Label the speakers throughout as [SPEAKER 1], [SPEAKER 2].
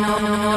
[SPEAKER 1] não, não, não.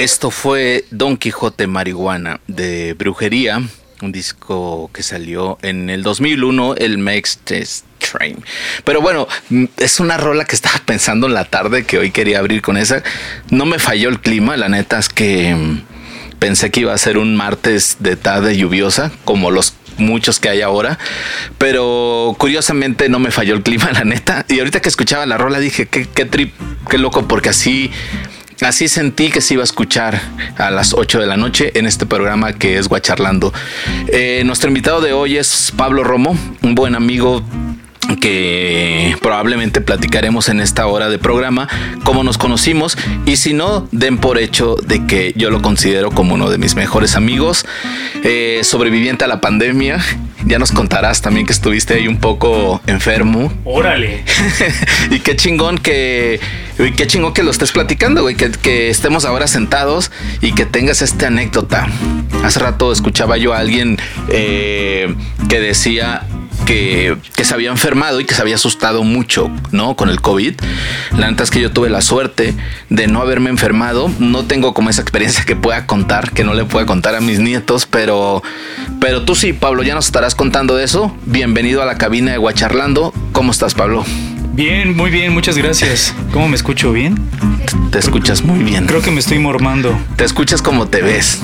[SPEAKER 1] Esto fue Don Quijote Marihuana de Brujería, un disco que salió en el 2001, el Makes Test Train. Pero bueno, mm, es una rola que estaba pensando en la tarde que hoy quería abrir con esa. No me falló el clima, la neta es que mm, pensé que iba a ser un martes de tarde lluviosa, como los muchos que hay ahora. Pero curiosamente no me falló el clima, la neta. Y ahorita que escuchaba la rola dije, qué, qué trip, qué loco, porque así Así sentí que se iba a escuchar a las 8 de la noche en este programa que es Guacharlando. Eh, nuestro invitado de hoy es Pablo Romo, un buen amigo que probablemente platicaremos en esta hora de programa, cómo nos conocimos y si no, den por hecho de que yo lo considero como uno de mis mejores amigos, eh, sobreviviente a la pandemia. Ya nos contarás también que estuviste ahí un poco enfermo.
[SPEAKER 2] Órale.
[SPEAKER 1] y qué chingón que, qué chingón que lo estés platicando, güey, que, que estemos ahora sentados y que tengas esta anécdota. Hace rato escuchaba yo a alguien eh, que decía que, se había enfermado y que se había asustado mucho, ¿no? Con el COVID. La neta es que yo tuve la suerte de no haberme enfermado. No tengo como esa experiencia que pueda contar, que no le pueda contar a mis nietos, pero, pero tú sí, Pablo, ya nos estarás contando de eso. Bienvenido a la cabina de Guacharlando. ¿Cómo estás, Pablo?
[SPEAKER 2] Bien, muy bien, muchas gracias. ¿Cómo me escucho? ¿Bien?
[SPEAKER 1] Te escuchas muy bien.
[SPEAKER 2] Creo que me estoy mormando.
[SPEAKER 1] Te escuchas como te ves.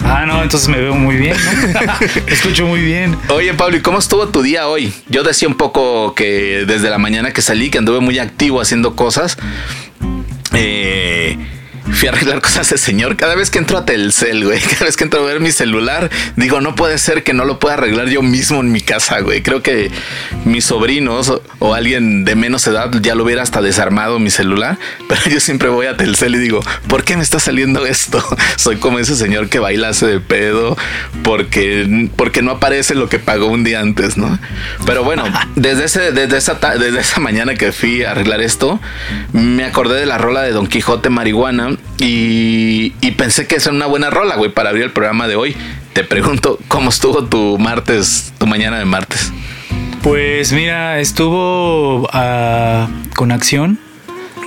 [SPEAKER 2] Ah, no, entonces me veo muy bien, escucho muy bien.
[SPEAKER 1] Oye, Pablo, ¿y cómo estuvo tu día hoy? Yo decía un poco que desde la mañana que salí, que anduve muy activo haciendo cosas. Eh, fui a arreglar cosas de señor. Cada vez que entro a Telcel, güey, cada vez que entro a ver mi celular, digo, no puede ser que no lo pueda arreglar yo mismo en mi casa, güey. Creo que mis sobrinos o, alguien de menos edad ya lo hubiera hasta desarmado mi celular, pero yo siempre voy a Telcel y digo, ¿por qué me está saliendo esto? Soy como ese señor que baila hace de pedo porque, porque no aparece lo que pagó un día antes, ¿no? Pero bueno, desde, ese, desde, esa, desde esa mañana que fui a arreglar esto, me acordé de la rola de Don Quijote Marihuana y, pensé que es una buena rola, güey, para abrir el programa de hoy. Te pregunto, ¿cómo estuvo tu martes, tu mañana de martes?
[SPEAKER 2] Pues mira, estuvo ah, con acción.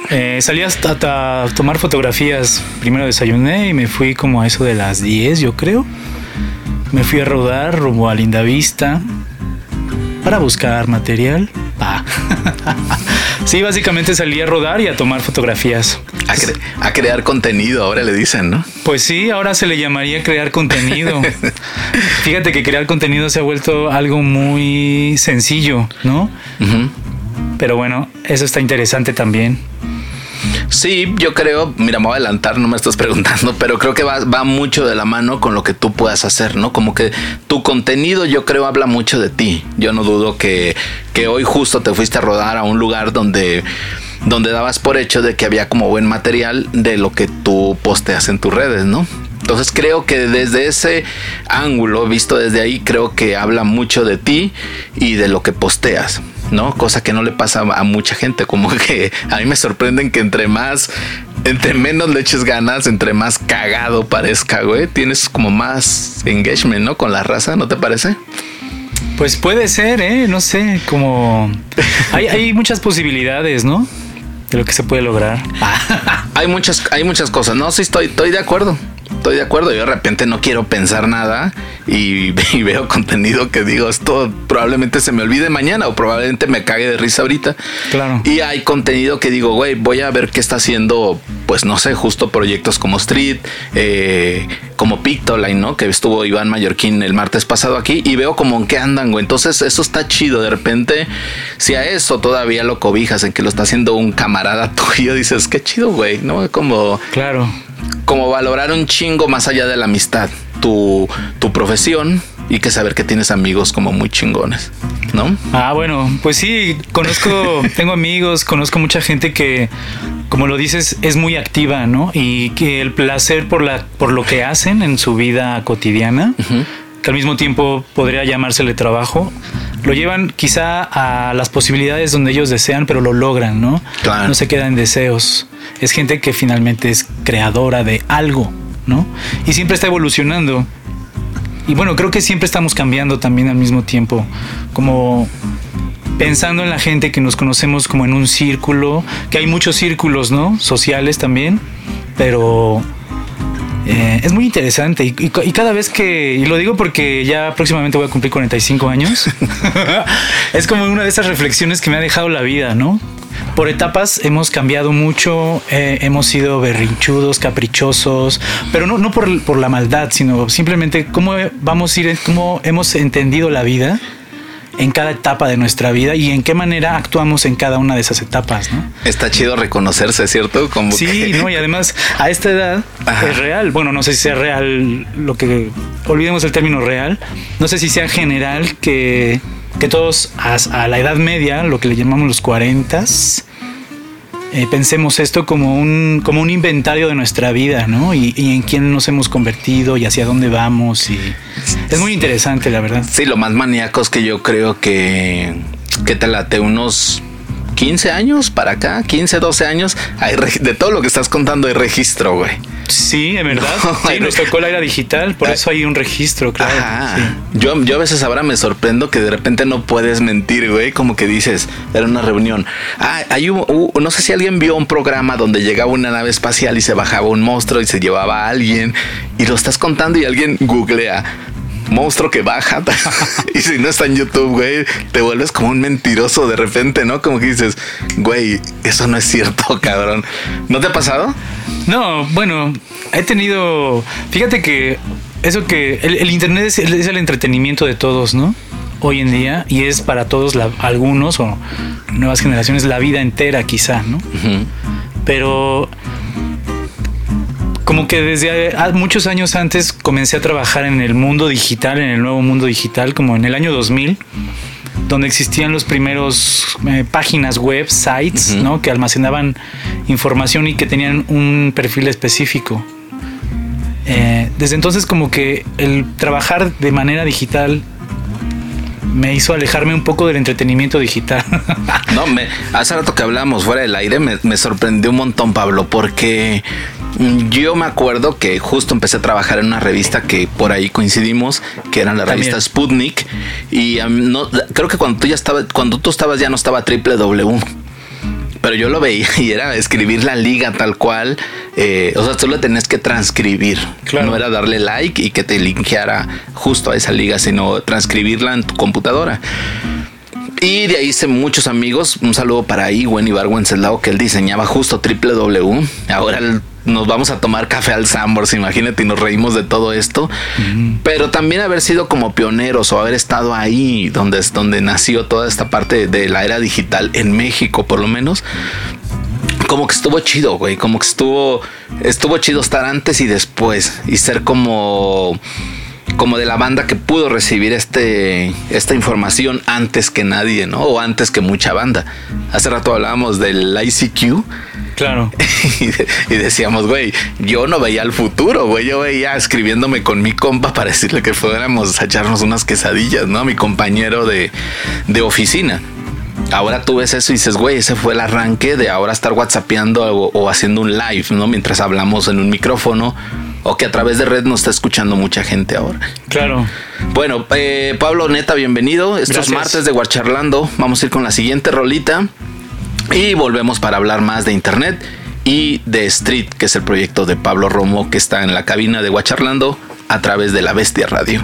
[SPEAKER 2] Eh, salí hasta a tomar fotografías. Primero desayuné y me fui como a eso de las 10, yo creo. Me fui a rodar rumbo a Linda Vista para buscar material. sí, básicamente salí a rodar y a tomar fotografías.
[SPEAKER 1] A, crear contenido, ahora le dicen, ¿no?
[SPEAKER 2] Pues sí, ahora se le llamaría crear contenido. Fíjate que crear contenido se ha vuelto algo muy sencillo, ¿no? Pero bueno, eso está interesante también.
[SPEAKER 1] Sí, yo creo, mira, me voy a adelantar, no me estás preguntando, pero creo que va, va, mucho de la mano con lo que tú puedas hacer, ¿no? Como que tu contenido yo creo habla mucho de ti. Yo no dudo que, que hoy justo te fuiste a rodar a un lugar donde donde dabas por hecho de que había como buen material de lo que tú posteas en tus redes, ¿no? Entonces creo que desde ese ángulo, visto desde ahí, creo que habla mucho de ti y de lo que posteas, ¿no? Cosa que no le pasa a mucha gente, como que a mí me sorprenden que entre más, entre menos le eches ganas, entre más cagado parezca, güey, tienes como más engagement, ¿no? Con la raza, ¿no te parece?
[SPEAKER 2] Pues puede ser, ¿eh? No sé, como... Hay, hay muchas posibilidades, ¿no? De lo que se puede lograr.
[SPEAKER 1] hay muchas, hay muchas cosas. No, sí estoy, estoy de acuerdo estoy de acuerdo. Yo de repente no quiero pensar nada y, veo contenido que digo, esto probablemente se me olvide mañana o probablemente me cague de risa ahorita.
[SPEAKER 2] Claro.
[SPEAKER 1] Y hay contenido que digo, güey, voy a ver qué está haciendo, pues no sé, justo proyectos como Street, eh, como Pictoline, ¿no? Que estuvo Iván Mallorquín el martes pasado aquí y veo como en qué andan, güey. Entonces eso está chido. De repente, si a eso todavía lo cobijas en que lo está haciendo un camarada tuyo, dices, qué chido, güey, ¿no? Como...
[SPEAKER 2] Claro
[SPEAKER 1] como valorar un chingo más allá de la amistad, tu, tu profesión y que saber que tienes amigos como muy chingones, ¿no?
[SPEAKER 2] Ah, bueno, pues sí, conozco, tengo amigos, conozco mucha gente que, como lo dices, es muy activa, ¿no? Y que el placer por, la, por lo que hacen en su vida cotidiana, que al mismo tiempo podría llamársele trabajo, lo llevan quizá a las posibilidades donde ellos desean, pero lo logran, ¿no? No se quedan en deseos. Es gente que finalmente es creadora de algo, ¿no? Y siempre está evolucionando. Y bueno, creo que siempre estamos cambiando también al mismo tiempo, como pensando en la gente que nos conocemos como en un círculo, que hay muchos círculos, ¿no? Sociales también, pero eh, es muy interesante y, cada vez que, lo digo porque ya próximamente voy a cumplir 45 años, es como una de esas reflexiones que me ha dejado la vida, ¿no? por etapas hemos cambiado mucho, eh, hemos sido berrinchudos, caprichosos, pero no, no por, por, la maldad, sino simplemente cómo vamos a ir, cómo hemos entendido la vida en cada etapa de nuestra vida y en qué manera actuamos en cada una de esas etapas, ¿no?
[SPEAKER 1] Está chido reconocerse, ¿cierto?
[SPEAKER 2] Como sí, no, y además a esta edad es real. Bueno, no sé si sea real lo que olvidemos el término real. No sé si sea general que, que todos a, a la edad media, lo que le llamamos los 40 eh, pensemos esto como un, como un inventario de nuestra vida, ¿no? Y, y, en quién nos hemos convertido y hacia dónde vamos. Y es muy interesante, la verdad.
[SPEAKER 1] Sí, lo más maníaco es que yo creo que, que te late unos 15 años para acá, 15, 12 años, hay de todo lo que estás contando hay registro, güey.
[SPEAKER 2] Sí, en verdad. sí, nos tocó la era digital, por eso hay un registro, claro.
[SPEAKER 1] Yo, yo a veces ahora me sorprendo que de repente no puedes mentir, güey. Como que dices, era una reunión. Ah, hay un, no sé si alguien vio un programa donde llegaba una nave espacial y se bajaba un monstruo y se llevaba a alguien y lo estás contando y alguien googlea monstruo que baja. y si no está en YouTube, güey, te vuelves como un mentiroso de repente, ¿no? Como que dices, güey, eso no es cierto, cabrón. ¿No te ha pasado?
[SPEAKER 2] No, bueno, he tenido. Fíjate que eso que. El, internet es el, entretenimiento de todos, ¿no? Hoy en día, y es para todos, algunos o nuevas generaciones, la vida entera, quizá, ¿no? Pero como que desde muchos años antes comencé a trabajar en el mundo digital, en el nuevo mundo digital, como en el año 2000, donde existían los primeros eh, páginas web, sites, ¿no? Que almacenaban información y que tenían un perfil específico. Eh, desde entonces como que el trabajar de manera digital me hizo alejarme un poco del entretenimiento digital.
[SPEAKER 1] no, me, hace rato que hablamos fuera del aire me, me sorprendió un montón, Pablo, porque yo me acuerdo que justo empecé a trabajar en una revista que por ahí coincidimos, que era la revista Sputnik. Y no, creo que cuando tú ya estabas, cuando tú estabas ya no estaba triple W. Pero yo lo veía y era escribir la liga tal cual. Eh, o sea, tú lo tenías que transcribir. No era darle like y que te linkeara justo a esa liga, sino transcribirla en tu computadora. Y de ahí hice muchos amigos. Un saludo para Iwen Ibar Wenceslao, que él diseñaba justo triple W. Ahora él nos vamos a tomar café al Sambors, imagínate, y nos reímos de todo esto. Pero también haber sido como pioneros o haber estado ahí donde, donde nació toda esta parte de la era digital en México, por lo menos. Como que estuvo chido, güey. Como que estuvo, estuvo chido estar antes y después y ser como como de la banda que pudo recibir este, esta información antes que nadie, ¿no? O antes que mucha banda. Hace rato hablábamos del ICQ
[SPEAKER 2] Claro.
[SPEAKER 1] y, decíamos, güey, yo no veía el futuro, güey. Yo veía escribiéndome con mi compa para decirle que fuéramos a echarnos unas quesadillas, ¿no? Mi compañero de, oficina. Ahora tú ves eso y dices, güey, ese fue el arranque de ahora estar whatsappeando o, haciendo un live, ¿no? Mientras hablamos en un micrófono o que a través de red nos está escuchando mucha gente ahora.
[SPEAKER 2] Claro.
[SPEAKER 1] Bueno, eh, Pablo Neta, bienvenido. Estos martes de Guacharlando. Vamos a ir con la siguiente rolita. Y volvemos para hablar más de Internet y de Street, que es el proyecto de Pablo Romo que está en la cabina de Guacharlando a través de la Bestia Radio.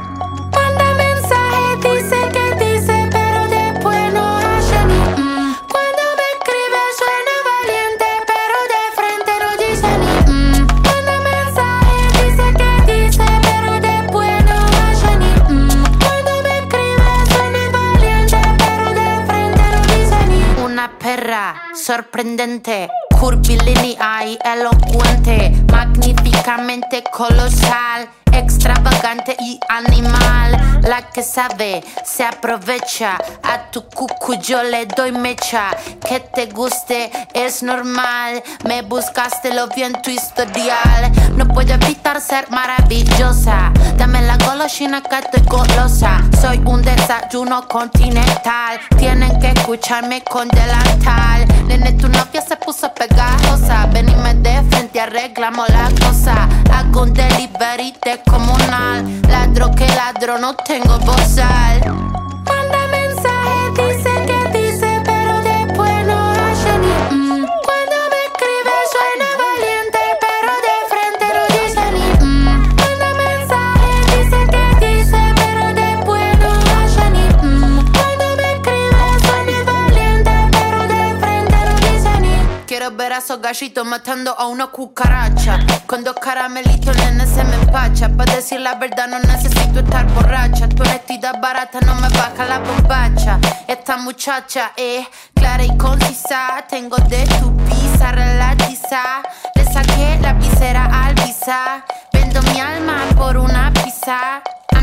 [SPEAKER 3] Sorprendente. Curvilínea y elocuente, magníficamente colosal extravagante y animal. La que sabe se aprovecha. A tu cucu yo le doy mecha. Que te guste es normal. Me buscaste lo vi en tu historial. No puedo evitar ser maravillosa. Dame la golosina que estoy golosa. Soy un desayuno continental. Tienen que escucharme con delantal. Nene, tu novia se puso pegajosa. Ven me de frente, arreglamos la cosa. Hago un delivery de comunal. Ladro que ladro, no tengo bozal. Manda mensaje, dice, Esos gallitos matando a una cucaracha. Con dos caramelitos, nene, se me empacha. Para decir la verdad, no necesito estar borracha. Tu honestidad barata no me baja la bombacha. Esta muchacha es clara y concisa. Tengo de tu pizza relatiza. Le saqué la visera al visa. Vendo mi alma por una pizza.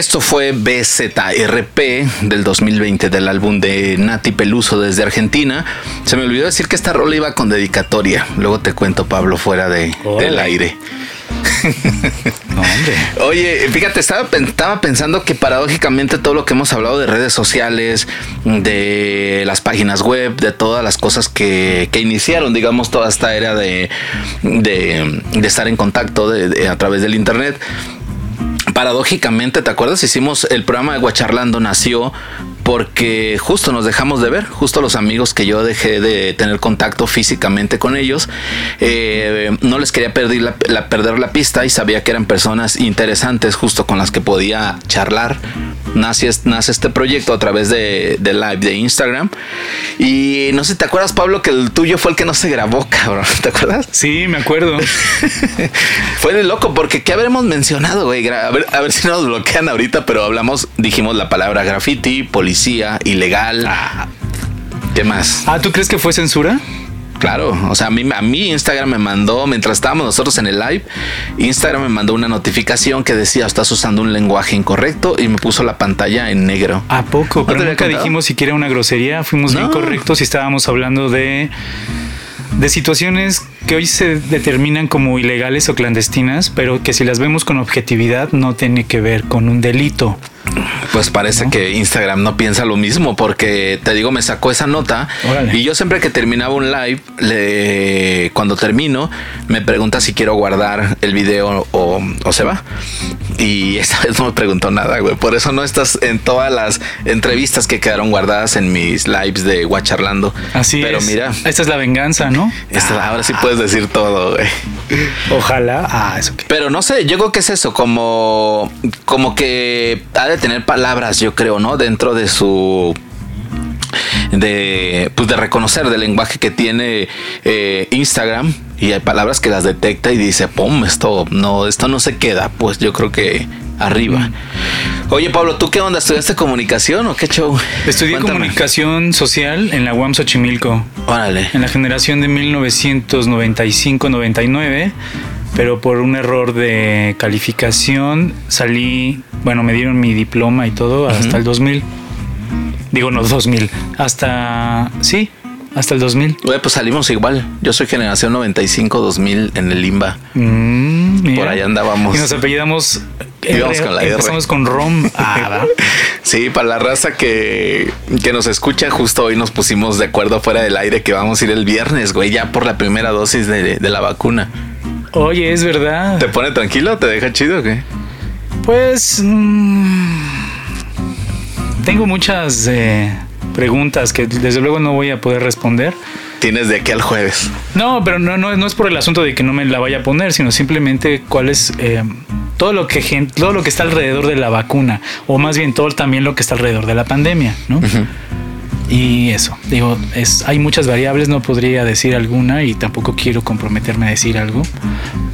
[SPEAKER 1] Esto fue BZRP del 2020 del álbum de Nati Peluso desde Argentina. Se me olvidó decir que esta rola iba con dedicatoria. Luego te cuento, Pablo, fuera de, del aire. Oye, fíjate, estaba, estaba pensando que paradójicamente todo lo que hemos hablado de redes sociales, de las páginas web, de todas las cosas que, que iniciaron, digamos, toda esta era de, de, de estar en contacto de- a través del Internet, paradójicamente, ¿te acuerdas? Hicimos el programa de Guacharlando, nació porque justo nos dejamos de ver, justo los amigos que yo dejé de tener contacto físicamente con ellos, eh, no les quería perder la, la- perder la pista y sabía que eran personas interesantes justo con las que podía charlar. Nace, nace este proyecto a través de, de live de Instagram y no sé, ¿te acuerdas Pablo que el tuyo fue el que no se grabó, cabrón? ¿Te acuerdas?
[SPEAKER 2] Sí, me acuerdo.
[SPEAKER 1] Fue de loco, porque ¿qué habremos mencionado, güey? A ver, a ver si nos bloquean ahorita, pero hablamos, dijimos la palabra graffiti, policía, ilegal. ¿Qué más?
[SPEAKER 2] Ah, ¿tú crees que fue censura?
[SPEAKER 1] Claro, o sea, a mí, a mí Instagram me mandó, mientras estábamos nosotros en el live, Instagram me mandó una notificación que decía, estás usando un lenguaje incorrecto y me puso la pantalla en negro.
[SPEAKER 2] ¿A poco?
[SPEAKER 1] ¿No
[SPEAKER 2] Pero nunca
[SPEAKER 1] contado?
[SPEAKER 2] dijimos siquiera una grosería. Fuimos bien
[SPEAKER 1] No.
[SPEAKER 2] correctos y estábamos hablando de, de situaciones que hoy se determinan como ilegales o clandestinas, pero que si las vemos con objetividad no tiene que ver con un delito.
[SPEAKER 1] Pues parece que Instagram no piensa lo mismo porque te digo, me sacó esa nota
[SPEAKER 2] Órale.
[SPEAKER 1] y yo siempre que terminaba un live, le- cuando termino, me pregunta si quiero guardar el video o, o se va. Y esta vez no me preguntó nada, güey. Por eso no estás en todas las entrevistas que quedaron guardadas en mis lives de Guacharlando.
[SPEAKER 2] Así
[SPEAKER 1] Pero
[SPEAKER 2] es.
[SPEAKER 1] mira,
[SPEAKER 2] Esta es la venganza, ¿no?
[SPEAKER 1] esta- ahora sí puedes decir todo, güey.
[SPEAKER 2] Ojalá. Ah, eso.
[SPEAKER 1] Pero no sé, yo creo que es eso, como, como que ha de tener palabras, yo creo, ¿no? Dentro de su de pues de reconocer del lenguaje que tiene eh, Instagram. Y hay palabras que las detecta y dice pum esto no esto no se queda pues yo creo que arriba oye Pablo tú qué onda estudiaste comunicación o qué show
[SPEAKER 2] Estudié
[SPEAKER 1] Cuéntame.
[SPEAKER 2] comunicación social en la UAM Xochimilco,
[SPEAKER 1] órale.
[SPEAKER 2] En la generación de 1995-99, pero por un error de calificación salí, bueno, me dieron mi diploma y todo hasta el 2000. Digo, no 2000, hasta, sí, hasta el 2000.
[SPEAKER 1] Güey, pues salimos igual yo soy generación 95 2000 en el Limba
[SPEAKER 2] Mm.
[SPEAKER 1] Por ahí andábamos.
[SPEAKER 2] Y nos apellidamos.
[SPEAKER 1] Íbamos
[SPEAKER 2] R,
[SPEAKER 1] con la R.
[SPEAKER 2] Empezamos con Rom. Ah.
[SPEAKER 1] Sí, para la raza que, que nos escucha, justo hoy nos pusimos de acuerdo fuera del aire que vamos a ir el viernes, güey, ya por la primera dosis de, de la vacuna.
[SPEAKER 2] Oye, es verdad.
[SPEAKER 1] ¿Te pone tranquilo? ¿Te deja chido o qué?
[SPEAKER 2] Pues. mm, tengo muchas. eh, preguntas que desde luego no voy a poder responder.
[SPEAKER 1] Tienes de aquí al jueves.
[SPEAKER 2] No, pero no, no, no es por el asunto de que no me la vaya a poner, sino simplemente cuál es eh, todo lo que todo lo que está alrededor de la vacuna, o más bien todo también lo que está alrededor de la pandemia, ¿no? Y eso, digo, es, hay muchas variables, no podría decir alguna y tampoco quiero comprometerme a decir algo,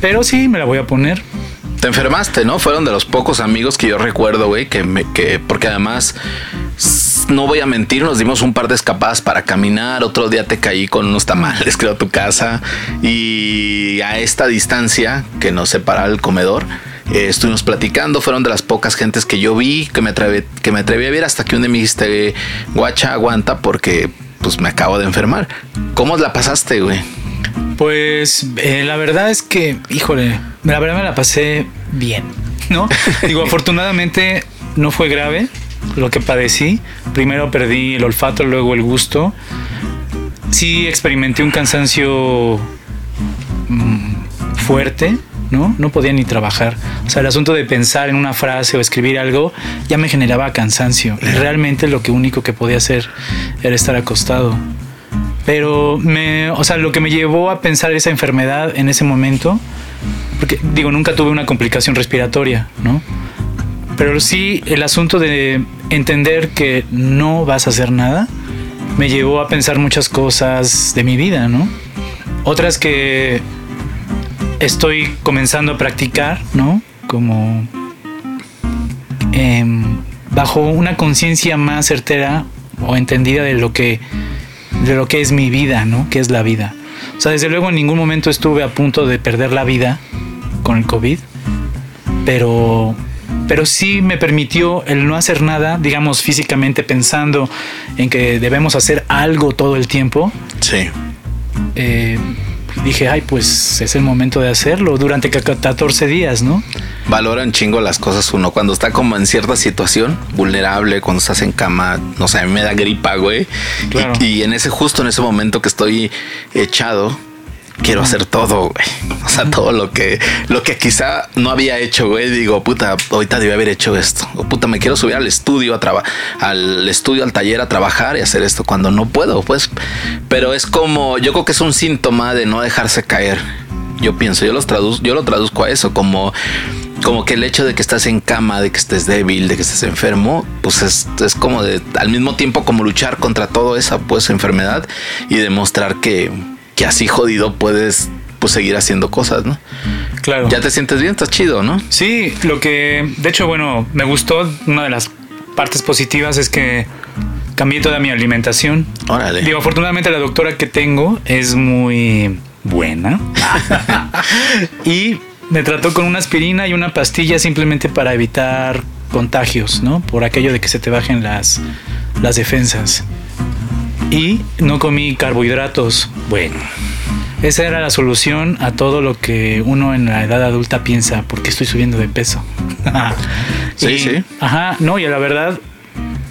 [SPEAKER 2] pero sí me la voy a poner.
[SPEAKER 1] Te enfermaste, ¿no? Fueron de los pocos amigos que yo recuerdo, güey, que, me, que porque además no voy a mentir, nos dimos un par de escapadas para caminar. Otro día te caí con unos tamales, creo, a tu casa. Y a esta distancia que nos separa el comedor, eh, estuvimos platicando. Fueron de las pocas gentes que yo vi, que me, atreví, que me atreví a ver hasta que un día me dijiste, guacha, aguanta porque pues me acabo de enfermar. ¿Cómo la pasaste, güey?
[SPEAKER 2] Pues eh, la verdad es que, híjole, la verdad me la pasé bien, ¿no? Digo, afortunadamente no fue grave lo que padecí. Primero perdí el olfato, luego el gusto. Sí experimenté un cansancio mm, fuerte, ¿no? No podía ni trabajar. O sea, el asunto de pensar en una frase o escribir algo ya me generaba cansancio. Y realmente lo que único que podía hacer era estar acostado. Pero me, o sea, lo que me llevó a pensar esa enfermedad en ese momento, porque digo, nunca tuve una complicación respiratoria, ¿no? Pero sí el asunto de entender que no vas a hacer nada me llevó a pensar muchas cosas de mi vida, ¿no? Otras que estoy comenzando a practicar, ¿no? Como em, bajo una conciencia más certera o entendida de lo que de lo que es mi vida, ¿no? Que es la vida. O sea, desde luego en ningún momento estuve a punto de perder la vida con el COVID, pero pero sí me permitió el no hacer nada, digamos físicamente pensando en que debemos hacer algo todo el tiempo.
[SPEAKER 1] Sí.
[SPEAKER 2] Eh, dije, ay, pues es el momento de hacerlo durante 14 días, ¿no?
[SPEAKER 1] Valoran chingo las cosas uno cuando está como en cierta situación vulnerable, cuando estás en cama, no sé, a mí me da gripa, güey. Y, y, en ese justo en ese momento que estoy echado, quiero hacer todo, güey. O sea, todo lo que, lo que quizá no había hecho, güey. Digo, puta, ahorita debí haber hecho esto. O puta, me quiero subir al estudio, a trabajar, al estudio, al taller a trabajar y hacer esto cuando no puedo, pues. Pero es como, yo creo que es un síntoma de no dejarse caer. Yo pienso, yo los traduzco, yo lo traduzco a eso, como como que el hecho de que estás en cama, de que estés débil, de que estés enfermo, pues es, es, como de al mismo tiempo como luchar contra toda esa pues enfermedad y demostrar que, que así jodido puedes pues seguir haciendo cosas, ¿no?
[SPEAKER 2] Claro.
[SPEAKER 1] Ya te sientes bien, estás chido, ¿no?
[SPEAKER 2] Sí, lo que de hecho, bueno, me gustó una de las partes positivas es que cambié toda mi alimentación.
[SPEAKER 1] Órale.
[SPEAKER 2] Digo, afortunadamente la doctora que tengo es muy buena. y me trató con una aspirina y una pastilla simplemente para evitar contagios, ¿no? Por aquello de que se te bajen las, las defensas y no comí carbohidratos. Bueno, esa era la solución a todo lo que uno en la edad adulta piensa, porque estoy subiendo de peso.
[SPEAKER 1] sí, sí.
[SPEAKER 2] Ajá, no, y la verdad,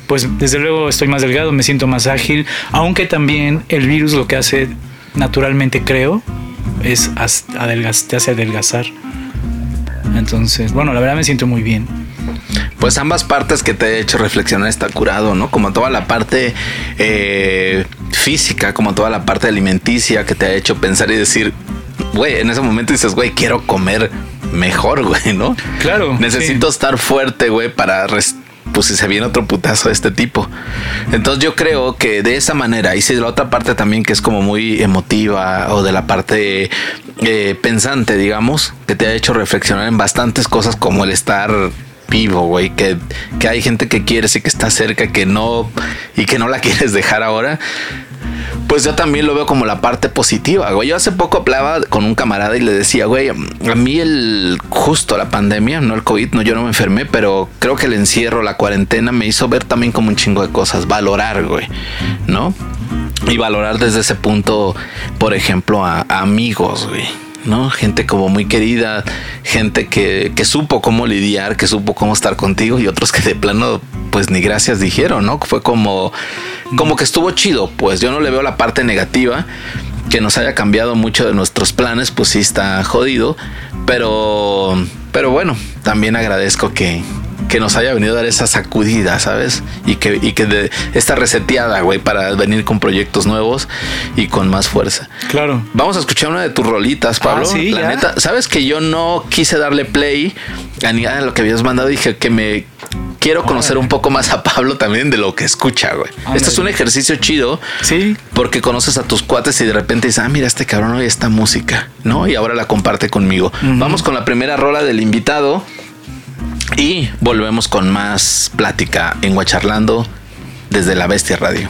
[SPEAKER 2] pues desde luego estoy más delgado, me siento más ágil, aunque también el virus lo que hace naturalmente creo es te hace adelgazar. Entonces, bueno, la verdad me siento muy bien
[SPEAKER 1] pues ambas partes que te he hecho reflexionar está curado, ¿no? Como toda la parte eh, física, como toda la parte alimenticia que te ha hecho pensar y decir, güey, en ese momento dices, güey, quiero comer mejor, güey, ¿no?
[SPEAKER 2] Claro.
[SPEAKER 1] Necesito estar fuerte, güey, para pues si se viene otro putazo de este tipo. Entonces yo creo que de esa manera, y si de la otra parte también que es como muy emotiva o de la parte eh, pensante, digamos, que te ha hecho reflexionar en bastantes cosas como el estar vivo, güey, que, que hay gente que quieres y que está cerca, que no, y que no la quieres dejar ahora pues yo también lo veo como la parte positiva, güey. Yo hace poco hablaba con un camarada y le decía, güey, a mí el justo la pandemia, no el COVID, no yo no me enfermé, pero creo que el encierro, la cuarentena me hizo ver también como un chingo de cosas, valorar, güey, ¿no? Y valorar desde ese punto, por ejemplo, a amigos, güey ¿no? Gente como muy querida, gente que, que, supo cómo lidiar, que supo cómo estar contigo y otros que de plano, pues ni gracias dijeron, ¿no? Fue como, como que estuvo chido, pues yo no le veo la parte negativa, que nos haya cambiado mucho de nuestros planes, pues sí está jodido, pero, pero bueno, también agradezco que, que nos haya venido a dar esa sacudida, ¿sabes? Y que, y que de esta reseteada, güey, para venir con proyectos nuevos y con más fuerza.
[SPEAKER 2] Claro.
[SPEAKER 1] Vamos a escuchar una de tus rolitas, Pablo.
[SPEAKER 2] Ah, sí,
[SPEAKER 1] La
[SPEAKER 2] ya.
[SPEAKER 1] neta, sabes que yo no quise darle play a ni a lo que habías mandado. Dije que me quiero conocer un poco más a Pablo también de lo que escucha, güey. Este es un ejercicio chido.
[SPEAKER 2] Sí.
[SPEAKER 1] Porque conoces a tus cuates y de repente dices, ah, mira, este cabrón oye esta música, ¿no? Y ahora la comparte conmigo. Vamos con la primera rola del invitado y volvemos con más plática en Guacharlando desde la Bestia Radio.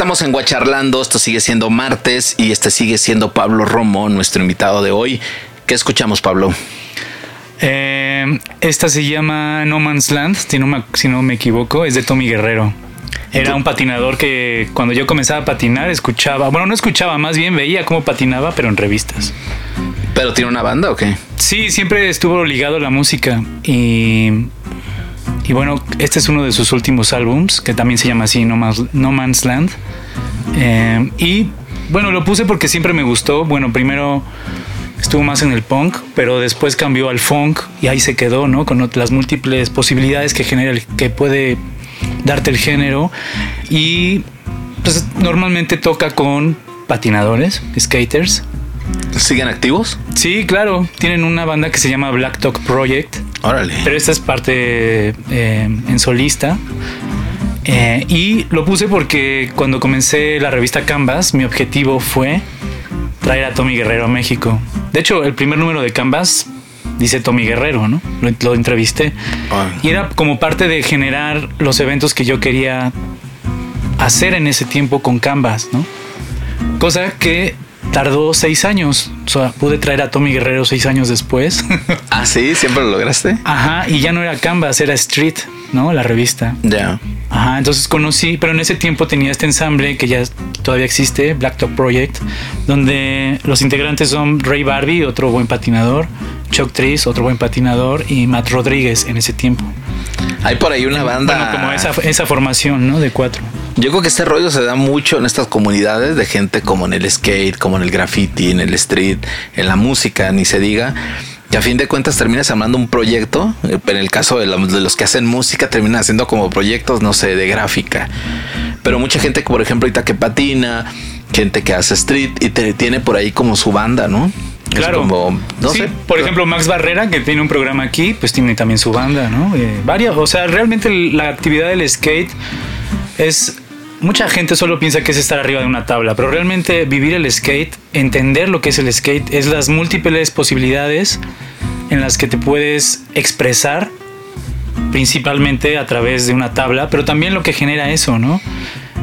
[SPEAKER 1] Estamos en Guacharlando, esto sigue siendo martes y este sigue siendo Pablo Romo, nuestro invitado de hoy. ¿Qué escuchamos, Pablo?
[SPEAKER 2] Eh, esta se llama No Man's Land, si no, me, si no me equivoco, es de Tommy Guerrero. Era un patinador que cuando yo comenzaba a patinar escuchaba, bueno, no escuchaba, más bien veía cómo patinaba, pero en revistas.
[SPEAKER 1] ¿Pero tiene una banda o qué?
[SPEAKER 2] Sí, siempre estuvo ligado a la música y, y bueno, este es uno de sus últimos álbums, que también se llama así, No Man's, no Man's Land. Eh, y bueno, lo puse porque siempre me gustó. Bueno, primero estuvo más en el punk, pero después cambió al funk y ahí se quedó, ¿no? Con las múltiples posibilidades que genera, el- que puede darte el género. Y pues normalmente toca con patinadores, skaters.
[SPEAKER 1] ¿Siguen activos?
[SPEAKER 2] Sí, claro, tienen una banda que se llama Black Talk Project,
[SPEAKER 1] Órale.
[SPEAKER 2] pero esta es parte eh, en solista. Eh, y lo puse porque cuando comencé la revista Canvas, mi objetivo fue traer a Tommy Guerrero a México. De hecho, el primer número de Canvas dice Tommy Guerrero, ¿no? Lo, lo entrevisté.
[SPEAKER 1] Ah.
[SPEAKER 2] Y era como parte de generar los eventos que yo quería hacer en ese tiempo con Canvas, ¿no? Cosa que tardó seis años. O sea, pude traer a Tommy Guerrero seis años después.
[SPEAKER 1] ah, sí, siempre lo lograste.
[SPEAKER 2] Ajá, y ya no era Canvas, era Street, ¿no? La revista.
[SPEAKER 1] Ya.
[SPEAKER 2] Ajá, entonces conocí, pero en ese tiempo tenía este ensamble que ya todavía existe, Black Top Project, donde los integrantes son Ray Barbie, otro buen patinador, Chuck Tris, otro buen patinador, y Matt Rodríguez en ese tiempo.
[SPEAKER 1] Hay por ahí una banda.
[SPEAKER 2] Bueno, como esa, esa formación, ¿no? De cuatro.
[SPEAKER 1] Yo creo que este rollo se da mucho en estas comunidades de gente como en el skate, como en el graffiti, en el street, en la música, ni se diga. Y a fin de cuentas terminas armando un proyecto. En el caso de, los que hacen música, terminan haciendo como proyectos, no sé, de gráfica. Pero mucha gente, por ejemplo, ahorita que patina, gente que hace street y te, tiene por ahí como su banda, ¿no?
[SPEAKER 2] Claro.
[SPEAKER 1] Como, no
[SPEAKER 2] sí,
[SPEAKER 1] sé.
[SPEAKER 2] Por ejemplo, Max Barrera, que tiene un programa aquí, pues tiene también su banda, ¿no? Eh, varias. O sea, realmente la actividad del skate es. Mucha gente solo piensa que es estar arriba de una tabla, pero realmente vivir el skate, entender lo que es el skate, es las múltiples posibilidades en las que te puedes expresar, principalmente a través de una tabla, pero también lo que genera eso, ¿no?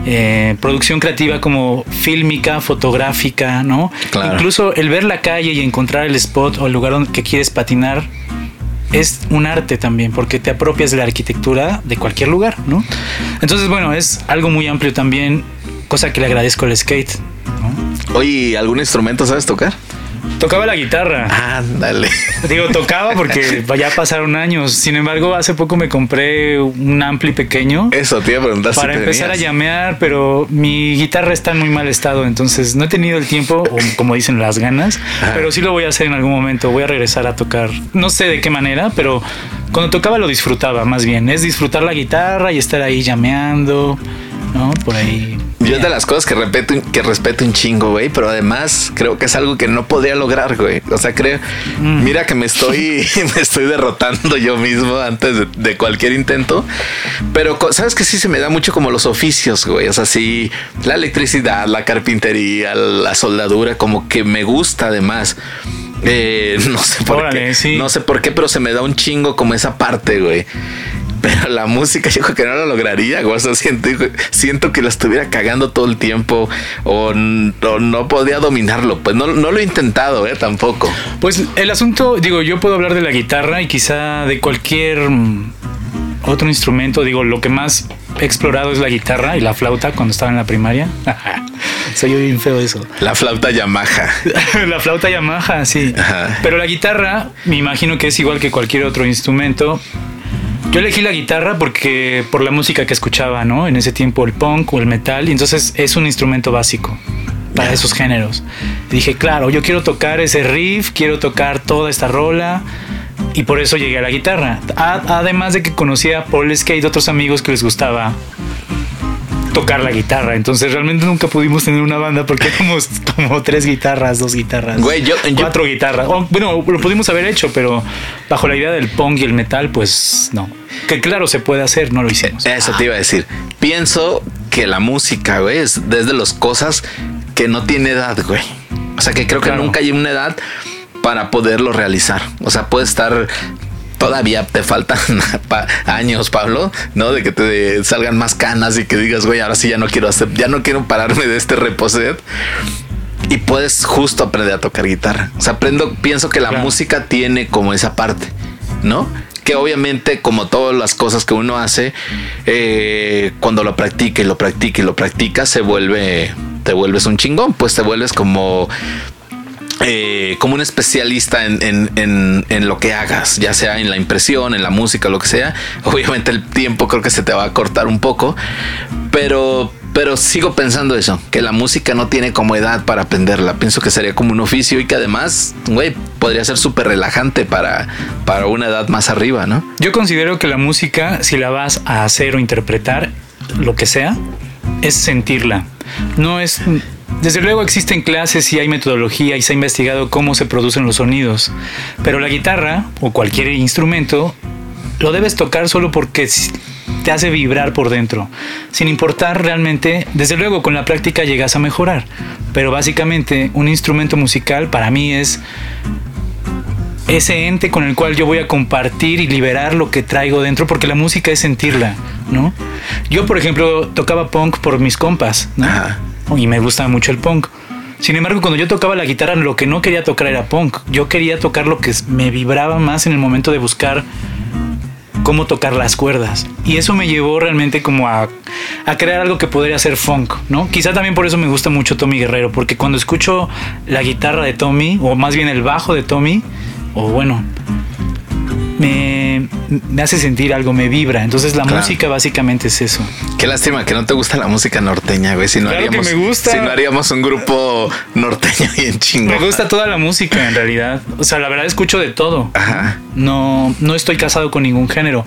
[SPEAKER 2] Eh, producción creativa como fílmica, fotográfica, ¿no?
[SPEAKER 1] Claro.
[SPEAKER 2] Incluso el ver la calle y encontrar el spot o el lugar donde que quieres patinar es un arte también, porque te apropias de la arquitectura de cualquier lugar, ¿no? Entonces, bueno, es algo muy amplio también, cosa que le agradezco al skate. ¿no?
[SPEAKER 1] Oye, ¿algún instrumento sabes tocar?
[SPEAKER 2] Tocaba la guitarra.
[SPEAKER 1] Ándale.
[SPEAKER 2] Digo, tocaba porque ya pasaron años. Sin embargo, hace poco me compré un ampli pequeño.
[SPEAKER 1] Eso te iba a preguntar
[SPEAKER 2] Para
[SPEAKER 1] si
[SPEAKER 2] empezar
[SPEAKER 1] tenías.
[SPEAKER 2] a llamear, pero mi guitarra está en muy mal estado, entonces no he tenido el tiempo, o como dicen, las ganas,
[SPEAKER 1] Ajá.
[SPEAKER 2] pero sí lo voy a hacer en algún momento. Voy a regresar a tocar. No sé de qué manera, pero cuando tocaba lo disfrutaba más bien. Es disfrutar la guitarra y estar ahí llameando, ¿no? Por ahí.
[SPEAKER 1] Yo es de las cosas que respeto, que respeto un chingo, güey, pero además creo que es algo que no podría lograr, güey. O sea, creo,
[SPEAKER 2] Mm.
[SPEAKER 1] mira que me estoy, me estoy derrotando yo mismo antes de, de cualquier intento. Pero sabes que sí se me da mucho como los oficios, güey. O sea, sí, la electricidad, la carpintería, la soldadura, como que me gusta además. Eh, no sé por
[SPEAKER 2] Órale,
[SPEAKER 1] qué.
[SPEAKER 2] sí.
[SPEAKER 1] No sé por qué, pero se me da un chingo como esa parte, güey. Pero la música yo creo que no la lograría, güey. O sea, siento, siento que la estuviera cagando todo el tiempo o, no podía dominarlo. Pues no, no lo he intentado, eh, tampoco.
[SPEAKER 2] Pues el asunto, digo, yo puedo hablar de la guitarra y quizá de cualquier otro instrumento. Digo, lo que más he explorado es la guitarra y la flauta cuando estaba en la primaria. Soy bien feo eso.
[SPEAKER 1] La flauta Yamaha.
[SPEAKER 2] la flauta Yamaha, sí.
[SPEAKER 1] Ajá.
[SPEAKER 2] Pero la guitarra, me imagino que es igual que cualquier otro instrumento. Yo elegí la guitarra porque por la música que escuchaba, ¿no? En ese tiempo el punk o el metal, y entonces es un instrumento básico para esos géneros. Dije, claro, yo quiero tocar ese riff, quiero tocar toda esta rola. Y por eso llegué a la guitarra. A- además de que conocía por el skate otros amigos que les gustaba tocar la guitarra. Entonces realmente nunca pudimos tener una banda porque éramos como tres guitarras, dos guitarras,
[SPEAKER 1] Güey, yo- yo-
[SPEAKER 2] cuatro guitarras. O, bueno, lo pudimos haber hecho, pero bajo la idea del punk y el metal, pues no. Que claro, se puede hacer, no lo hicimos.
[SPEAKER 1] Eso te iba a decir. Pienso que la música, güey, es desde las cosas que no tiene edad, güey. O sea, que creo que nunca hay una edad para poderlo realizar. O sea, puede estar todavía te faltan pa- años, Pablo, ¿no? De que te salgan más canas y que digas, güey, ahora sí ya no quiero hacer, ya no quiero pararme de este reposet. Y puedes justo aprender a tocar guitarra. O sea, aprendo, pienso que la
[SPEAKER 2] Claro.
[SPEAKER 1] música tiene como esa parte, ¿no? Que obviamente, como todas las cosas que uno hace, eh, cuando lo practica y lo practica y lo practica, se vuelve, te vuelves un chingón, pues te vuelves como eh, como un especialista en, en- en- lo que hagas, ya sea en la impresión, en la música, lo que sea. Obviamente el tiempo creo que se te va a cortar un poco, pero, pero sigo pensando eso, que la música no tiene como edad para aprenderla. Pienso que sería como un oficio y que además, güey, podría ser súper relajante para, para una edad más arriba, ¿no?
[SPEAKER 2] Yo considero que la música, si la vas a hacer o interpretar, lo que sea, es sentirla. No es. Desde luego existen clases y hay metodología y se ha investigado cómo se producen los sonidos. Pero la guitarra o cualquier instrumento lo debes tocar solo porque te hace vibrar por dentro. Sin importar realmente, desde luego con la práctica llegas a mejorar. Pero básicamente un instrumento musical para mí es ese ente con el cual yo voy a compartir y liberar lo que traigo dentro, porque la música es sentirla, ¿no? Yo, por ejemplo, tocaba punk por mis compas, ¿no? Y me gusta mucho el punk. Sin embargo, cuando yo tocaba la guitarra, lo que no quería tocar era punk. Yo quería tocar lo que me vibraba más en el momento de buscar cómo tocar las cuerdas. Y eso me llevó realmente como a, a, crear algo que podría ser funk, ¿no? Quizá también por eso me gusta mucho Tommy Guerrero, porque cuando escucho la guitarra de Tommy, o más bien el bajo de Tommy, o bueno, me, me hace sentir algo, me vibra. Entonces la música básicamente es eso.
[SPEAKER 1] Qué lástima que no te gusta la música norteña, güey. Si no haríamos,
[SPEAKER 2] me gusta.
[SPEAKER 1] Si no haríamos un grupo norteño y en chingo.
[SPEAKER 2] Me gusta toda la música en realidad. O sea, la verdad escucho de todo.
[SPEAKER 1] Ajá.
[SPEAKER 2] No, no estoy casado con ningún género.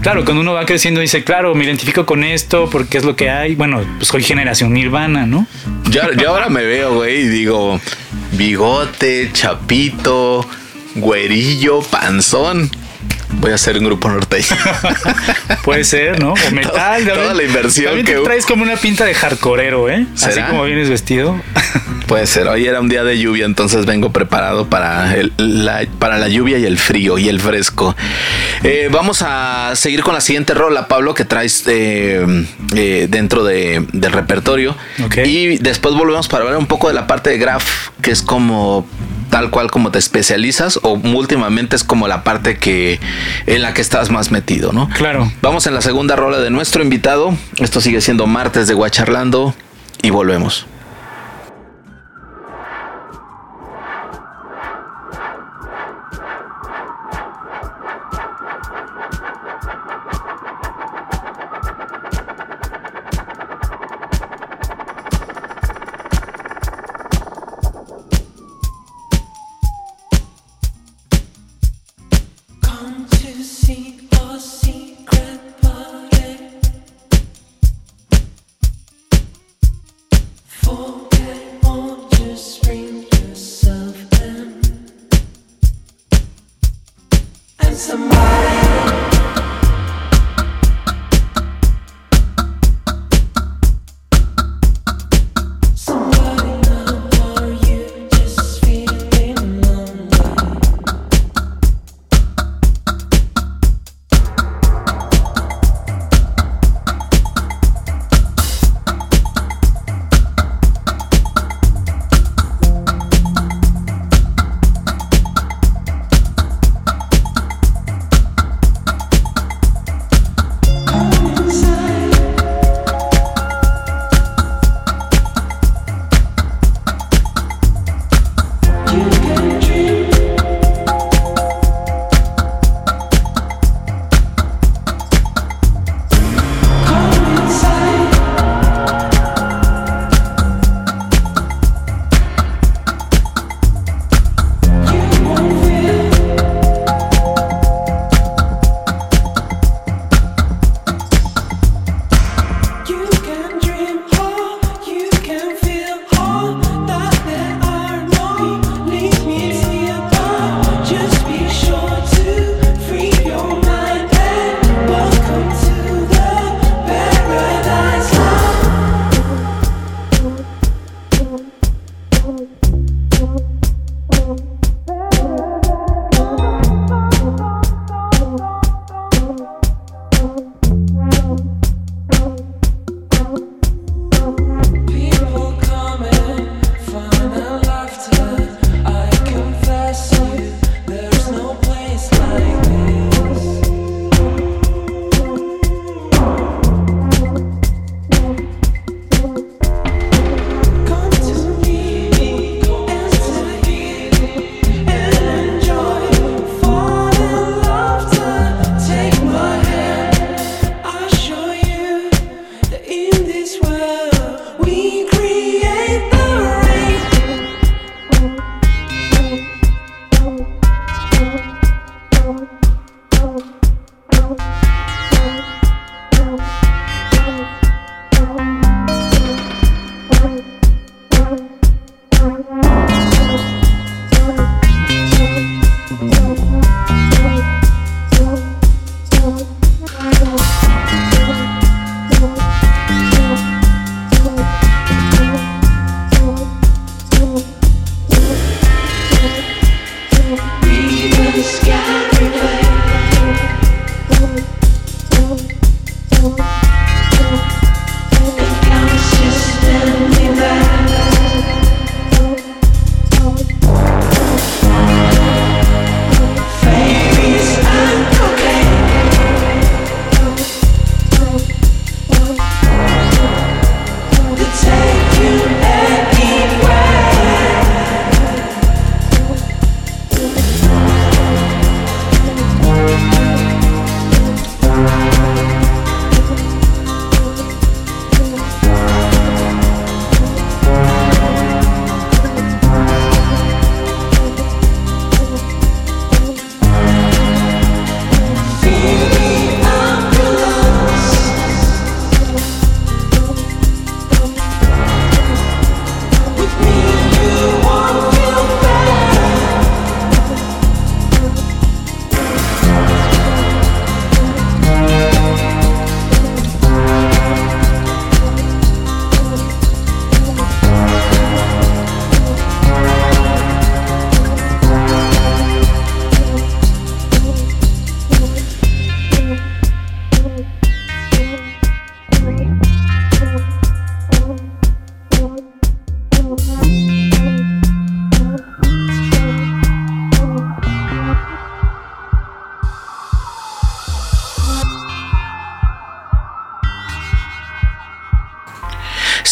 [SPEAKER 2] Claro, cuando uno va creciendo dice, claro, me identifico con esto porque es lo que hay. Bueno, pues soy generación nirvana, ¿no?
[SPEAKER 1] Yo, yo ahora me veo, güey, y digo, bigote, chapito, güerillo, panzón voy a hacer un grupo norteño.
[SPEAKER 2] Puede ser, ¿no? O metal.
[SPEAKER 1] Toda, la inversión
[SPEAKER 2] también
[SPEAKER 1] que
[SPEAKER 2] te traes como una pinta de hardcoreero, ¿eh? Así como vienes vestido.
[SPEAKER 1] Puede ser. Hoy era un día de lluvia, entonces vengo preparado para, la, para la lluvia y el frío y el fresco. Eh, vamos a seguir con la siguiente rola, Pablo, que traes eh, eh, dentro de, del repertorio. Y después volvemos para hablar un poco de la parte de graph, que es como tal cual como te especializas o últimamente es como la parte que en la que estás más metido, ¿no?
[SPEAKER 2] Claro.
[SPEAKER 1] Vamos en la segunda rola de nuestro invitado. Esto sigue siendo martes de Guacharlando y volvemos.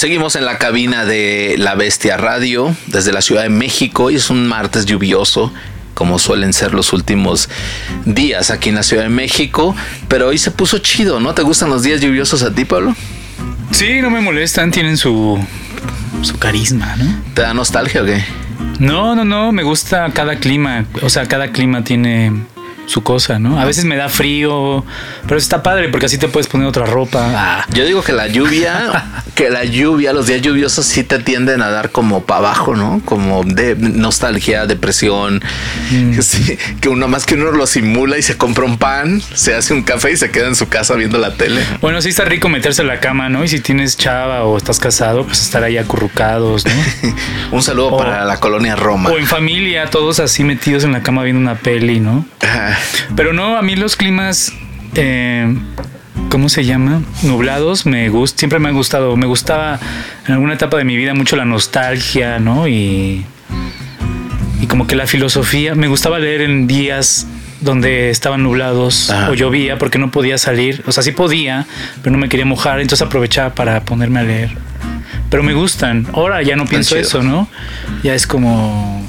[SPEAKER 1] Seguimos en la cabina de La Bestia Radio desde la Ciudad de México y es un martes lluvioso como suelen ser los últimos días aquí en la Ciudad de México, pero hoy se puso chido, ¿no? ¿Te gustan los días lluviosos a ti, Pablo?
[SPEAKER 2] Sí, no me molestan, tienen su, su carisma, ¿no?
[SPEAKER 1] ¿Te da nostalgia o qué?
[SPEAKER 2] No, no, no, me gusta cada clima, o sea, cada clima tiene su cosa, ¿no? A veces me da frío, pero está padre porque así te puedes poner otra ropa.
[SPEAKER 1] Ah. Yo digo que la lluvia, que la lluvia, los días lluviosos sí te tienden a dar como para abajo, ¿no? Como de nostalgia, depresión. Mm. que uno más que uno lo simula y se compra un pan, se hace un café y se queda en su casa viendo la tele.
[SPEAKER 2] Bueno, sí está rico meterse en la cama, ¿no? Y si tienes chava o estás casado, pues estar ahí acurrucados, ¿no?
[SPEAKER 1] un saludo para la colonia Roma.
[SPEAKER 2] O en familia, todos así metidos en la cama viendo una peli, ¿no? Pero no, a mí los climas, eh, ¿cómo se llama? Nublados, me gusta, siempre me ha gustado. Me gustaba en alguna etapa de mi vida mucho la nostalgia, ¿no? Y, y como que la filosofía, me gustaba leer en días donde estaban nublados o llovía porque no podía salir. O sea, sí podía, pero no me quería mojar, entonces aprovechaba para ponerme a leer. Pero me gustan. Ahora ya no pienso eso, ¿no? Ya es como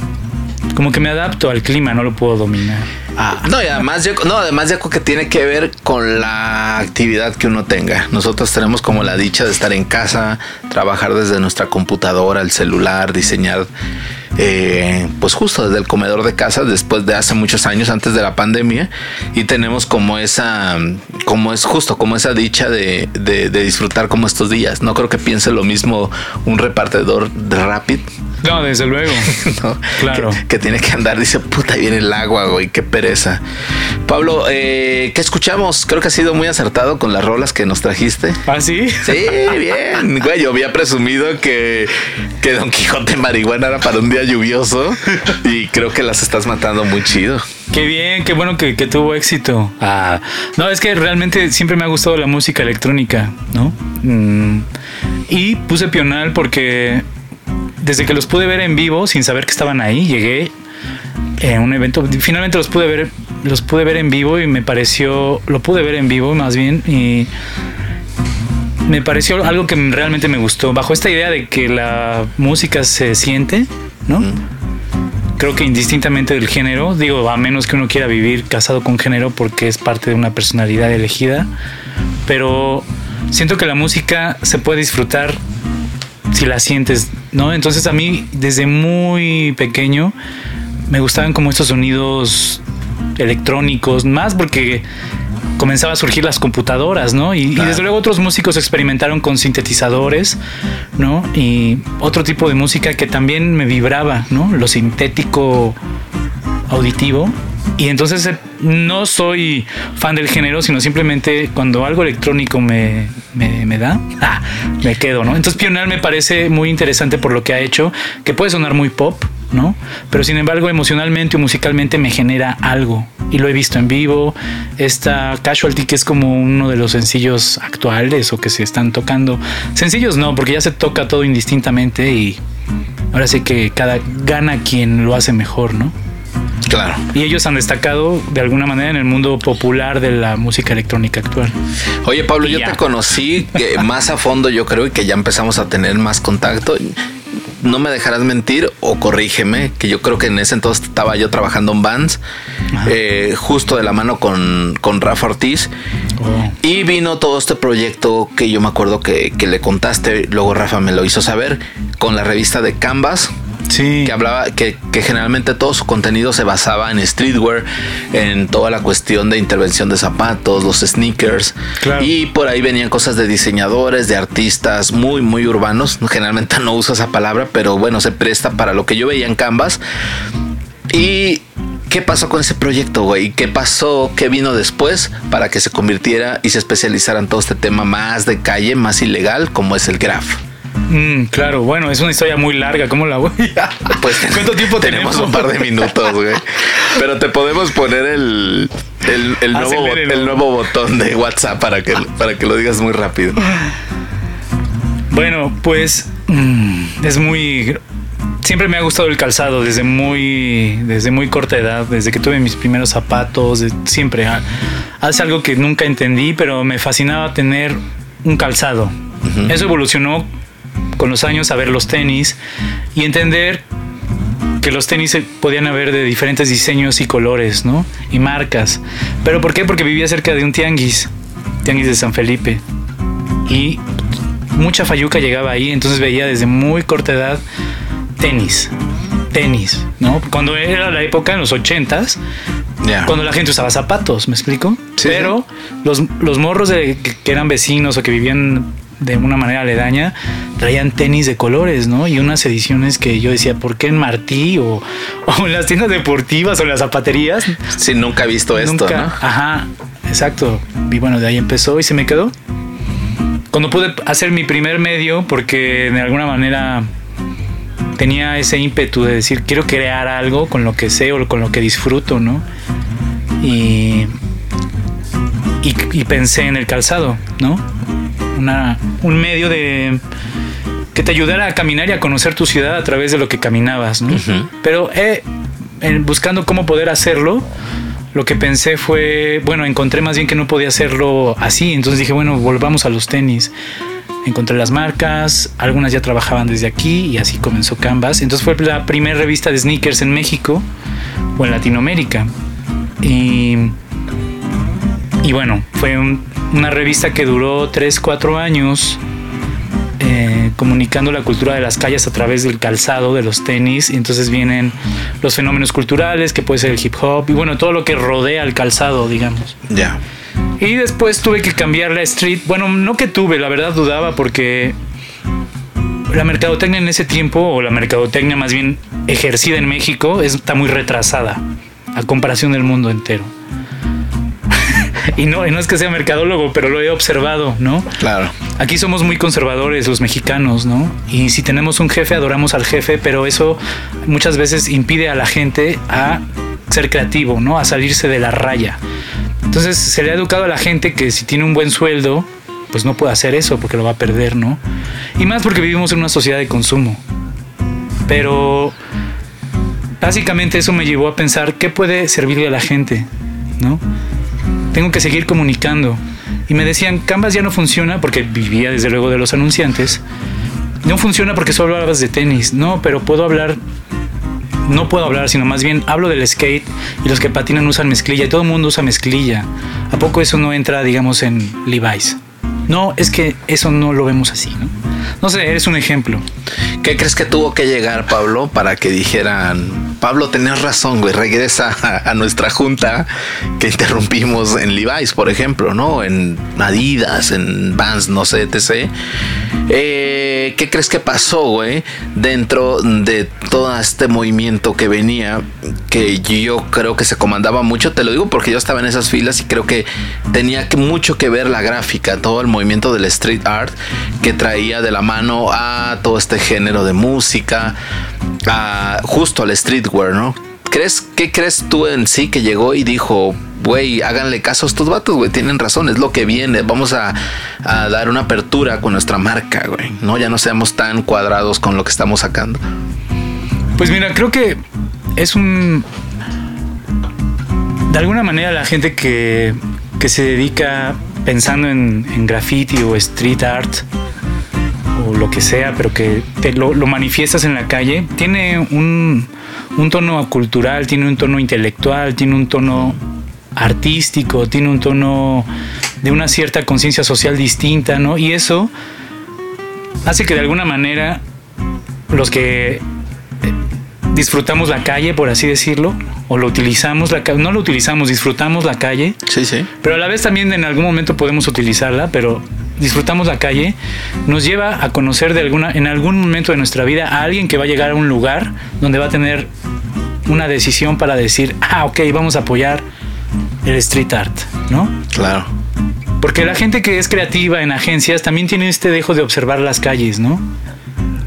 [SPEAKER 2] como que me adapto al clima, no lo puedo dominar.
[SPEAKER 1] Ah, no, y además yo, no, además yo creo que tiene que ver con la actividad que uno tenga. Nosotros tenemos como la dicha de estar en casa, trabajar desde nuestra computadora, el celular, diseñar eh, pues justo desde el comedor de casa después de hace muchos años antes de la pandemia y tenemos como esa como es justo como esa dicha de, de, disfrutar como estos días. No creo que piense lo mismo un repartidor de Rapid.
[SPEAKER 2] No desde luego.
[SPEAKER 1] Claro. que, tiene que andar dice puta viene el agua güey qué pereza Pablo eh, ¿qué escuchamos? creo que ha sido muy acertado con las rolas que nos trajiste.
[SPEAKER 2] ¿ah sí?
[SPEAKER 1] sí bien. Güey yo había presumido que que Don Quijote marihuana era para un día lluvioso y creo que las estás matando muy chido.
[SPEAKER 2] Qué bien, qué bueno que, tuvo éxito. Ah, no, es que realmente siempre me ha gustado la música electrónica, ¿no? Mm, y puse Pional porque desde que los pude ver en vivo, sin saber que estaban ahí, llegué en un evento. Finalmente los pude ver, los pude ver en vivo y me pareció, lo pude ver en vivo más bien y me pareció algo que realmente me gustó. Bajo esta idea de que la música se siente, ¿no? Creo que indistintamente del género, digo, a menos que uno quiera vivir casado con género porque es parte de una personalidad elegida, pero siento que la música se puede disfrutar si la sientes, ¿no? Entonces a mí desde muy pequeño me gustaban como estos sonidos electrónicos, más porque comenzaba a surgir las computadoras, ¿no? Y, desde luego otros músicos experimentaron con sintetizadores, ¿no? Y otro tipo de música que también me vibraba, ¿no? Lo sintético auditivo. Y entonces eh, no soy fan del género, sino simplemente cuando algo electrónico me, me, da, ah, me quedo, ¿no? Entonces Pional me parece muy interesante por lo que ha hecho, que puede sonar muy pop, ¿no? Pero sin embargo, emocionalmente o musicalmente me genera algo. Y lo he visto en vivo. Esta Casualty, que es como uno de los sencillos actuales o que se están tocando. Sencillos no, porque ya se toca todo indistintamente y ahora sí que cada gana quien lo hace mejor, ¿no?
[SPEAKER 1] Claro.
[SPEAKER 2] Y ellos han destacado de alguna manera en el mundo popular de la música electrónica actual.
[SPEAKER 1] Oye, Pablo, yo te conocí más a fondo, yo creo, y que ya empezamos a tener más contacto no me dejarás mentir o corrígeme, que yo creo que en ese entonces estaba yo trabajando en Vans, eh, justo de la mano con, con Rafa Ortiz. Oh. Y vino todo este proyecto que yo me acuerdo que, que, le contaste, luego Rafa me lo hizo saber, con la revista de Canvas,
[SPEAKER 2] Sí.
[SPEAKER 1] Que hablaba que, generalmente todo su contenido se basaba en streetwear, en toda la cuestión de intervención de zapatos, los sneakers. Y por ahí venían cosas de diseñadores, de artistas muy, muy urbanos. Generalmente no uso esa palabra, pero bueno, se presta para lo que yo veía en Canvas. Y ¿Qué pasó con ese proyecto, güey? ¿Qué pasó? ¿Qué vino después para que se convirtiera y se especializara en todo este tema más de calle, más ilegal, como es el graph?
[SPEAKER 2] Mm, claro, bueno, es una historia muy larga. ¿Cómo la voy a...
[SPEAKER 1] Pues ¿Cuánto tiempo tenemos? un par de minutos, güey. Pero te podemos poner el, el, nuevo, botón de WhatsApp para que, para que lo digas muy rápido.
[SPEAKER 2] Bueno, pues mm, es muy siempre me ha gustado el calzado desde muy desde muy corta edad, desde que tuve mis primeros zapatos, siempre ah, hace algo que nunca entendí, pero me fascinaba tener un calzado. Eso evolucionó con los años a ver los tenis y entender que los tenis se podían haber de diferentes diseños y colores, ¿no? Y marcas. ¿Pero por qué? Porque vivía cerca de un tianguis, tianguis de San Felipe. Y mucha fayuca llegaba ahí, entonces veía desde muy corta edad tenis, tenis, ¿no? Cuando era la época, en los ochentas, cuando la gente usaba zapatos, ¿me explico? Pero Los, los morros de, que eran vecinos o que vivían de una manera aledaña, traían tenis de colores, ¿no? Y unas ediciones que yo decía, ¿por qué en Martí o, en las tiendas deportivas o en las zapaterías?
[SPEAKER 1] Sí, nunca he visto esto, ¿no?
[SPEAKER 2] Ajá, exacto. Y bueno, de ahí empezó y se me quedó. Cuando pude hacer mi primer medio, porque de alguna manera tenía ese ímpetu de decir, quiero crear algo con lo que sé o con lo que disfruto, ¿no? Y, y pensé en el calzado, ¿no? Un medio de que te ayudara a caminar y a conocer tu ciudad a través de lo que caminabas, Pero eh, buscando cómo poder hacerlo, lo que pensé fue, bueno, encontré más bien que no podía hacerlo así, entonces dije, bueno, volvamos a los tenis. Encontré las marcas, algunas ya trabajaban desde aquí y así comenzó Canvas. Entonces fue la primera revista de sneakers en México o en Latinoamérica. Y, y bueno, fue un, una revista que duró 3, 4 años eh, comunicando la cultura de las calles a través del calzado, de los tenis, y entonces vienen los fenómenos culturales, que puede ser el hip hop, y bueno, todo lo que rodea el calzado, digamos.
[SPEAKER 1] Ya.
[SPEAKER 2] Y después tuve que cambiar la street, bueno, no que tuve, la verdad dudaba porque la mercadotecnia en ese tiempo, o la mercadotecnia más bien ejercida en México, está muy retrasada a comparación del mundo entero. y no, no es que sea mercadólogo, pero lo he observado, ¿no?
[SPEAKER 1] Claro.
[SPEAKER 2] Aquí somos muy conservadores los mexicanos, ¿no? Y si tenemos un jefe, adoramos al jefe, pero eso muchas veces impide a la gente a ser creativo, ¿no? A salirse de la raya. Entonces se le ha educado a la gente que si tiene un buen sueldo, pues no puede hacer eso porque lo va a perder, ¿no? Y más porque vivimos en una sociedad de consumo. Pero básicamente eso me llevó a pensar qué puede servirle a la gente, ¿no? Tengo que seguir comunicando. Y me decían, Canvas ya no funciona porque vivía desde luego de los anunciantes. No funciona porque solo hablabas de tenis. No, pero puedo hablar no puedo hablar, sino más bien hablo del skate y los que patinan usan mezclilla y todo el mundo usa mezclilla. ¿A poco eso no entra, digamos, en Levi's? No, es que eso no lo vemos así, ¿no? No sé, eres un ejemplo.
[SPEAKER 1] ¿Qué crees que tuvo que llegar, Pablo, para que dijeran, Pablo, tenías razón, güey, regresa a, nuestra junta que interrumpimos en Levi's, por ejemplo, ¿no? En Adidas, en Vans, no sé, etc. Eh, ¿Qué crees que pasó, güey, dentro de todo este movimiento que venía, que yo creo que se comandaba mucho? Te lo digo porque yo estaba en esas filas y creo que tenía mucho que ver la gráfica, todo el movimiento del street art que traía de la mano a todo este género de música, justo al streetwear, ¿no? ¿Crees, ¿Qué crees tú en sí que llegó y dijo, güey, háganle caso a estos vatos, güey, tienen razón, es lo que viene, vamos a, dar una apertura con nuestra marca, güey, ¿no? Ya no seamos tan cuadrados con lo que estamos sacando.
[SPEAKER 2] Pues mira, creo que es un... De alguna manera la gente que, que se dedica pensando en, en graffiti o street art, o lo que sea, pero que te lo, manifiestas en la calle, tiene un, un, tono cultural, tiene un tono intelectual, tiene un tono artístico, tiene un tono de una cierta conciencia social distinta, ¿no? Y eso hace que de alguna manera los que disfrutamos la calle, por así decirlo, o lo utilizamos, la, no lo utilizamos, disfrutamos la calle.
[SPEAKER 1] Sí, sí.
[SPEAKER 2] Pero a la vez también en algún momento podemos utilizarla, pero disfrutamos la calle, nos lleva a conocer de alguna, en algún momento de nuestra vida a alguien que va a llegar a un lugar donde va a tener una decisión para decir, ah, ok, vamos a apoyar el street art, ¿no?
[SPEAKER 1] Claro.
[SPEAKER 2] Porque la gente que es creativa en agencias también tiene este dejo de observar las calles, ¿no?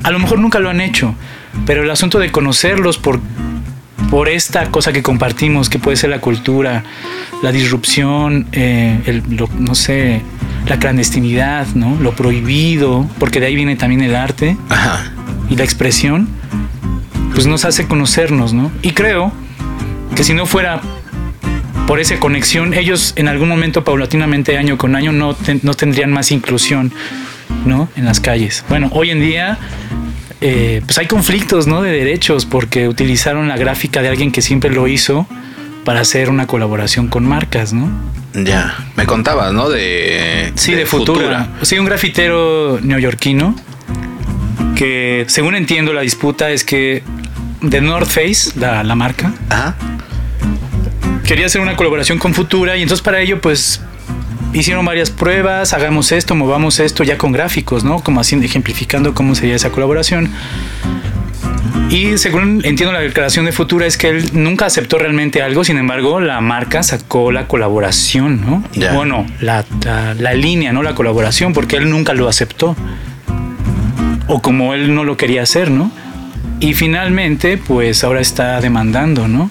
[SPEAKER 2] A lo mejor nunca lo han hecho, pero el asunto de conocerlos por, por esta cosa que compartimos, que puede ser la cultura, la disrupción, eh, el, no sé, la clandestinidad, ¿no? Lo prohibido, porque de ahí viene también el arte y la expresión, pues nos hace conocernos, ¿no? Y creo que si no fuera por esa conexión, ellos en algún momento paulatinamente, año con año, no, no tendrían más inclusión ¿no? En las calles. Bueno, hoy en día eh, pues hay conflictos, ¿no? De derechos porque utilizaron la gráfica de alguien que siempre lo hizo para hacer una colaboración con marcas, ¿no?
[SPEAKER 1] Ya, me contabas, ¿no? De
[SPEAKER 2] sí, de, Futura. Sí, un grafitero neoyorquino que, según entiendo, la disputa es que de North Face, la, la marca, quería hacer una colaboración con Futura y entonces para ello, pues hicieron varias pruebas, hagamos esto, movamos esto ya con gráficos, ¿no? Como así ejemplificando cómo sería esa colaboración. Y según entiendo la declaración de Futura es que él nunca aceptó realmente algo, sin embargo la marca sacó la colaboración, ¿no? Bueno, la, la, línea, ¿no? La colaboración, porque él nunca lo aceptó. O como él no lo quería hacer, ¿no? Y finalmente, pues ahora está demandando, ¿no?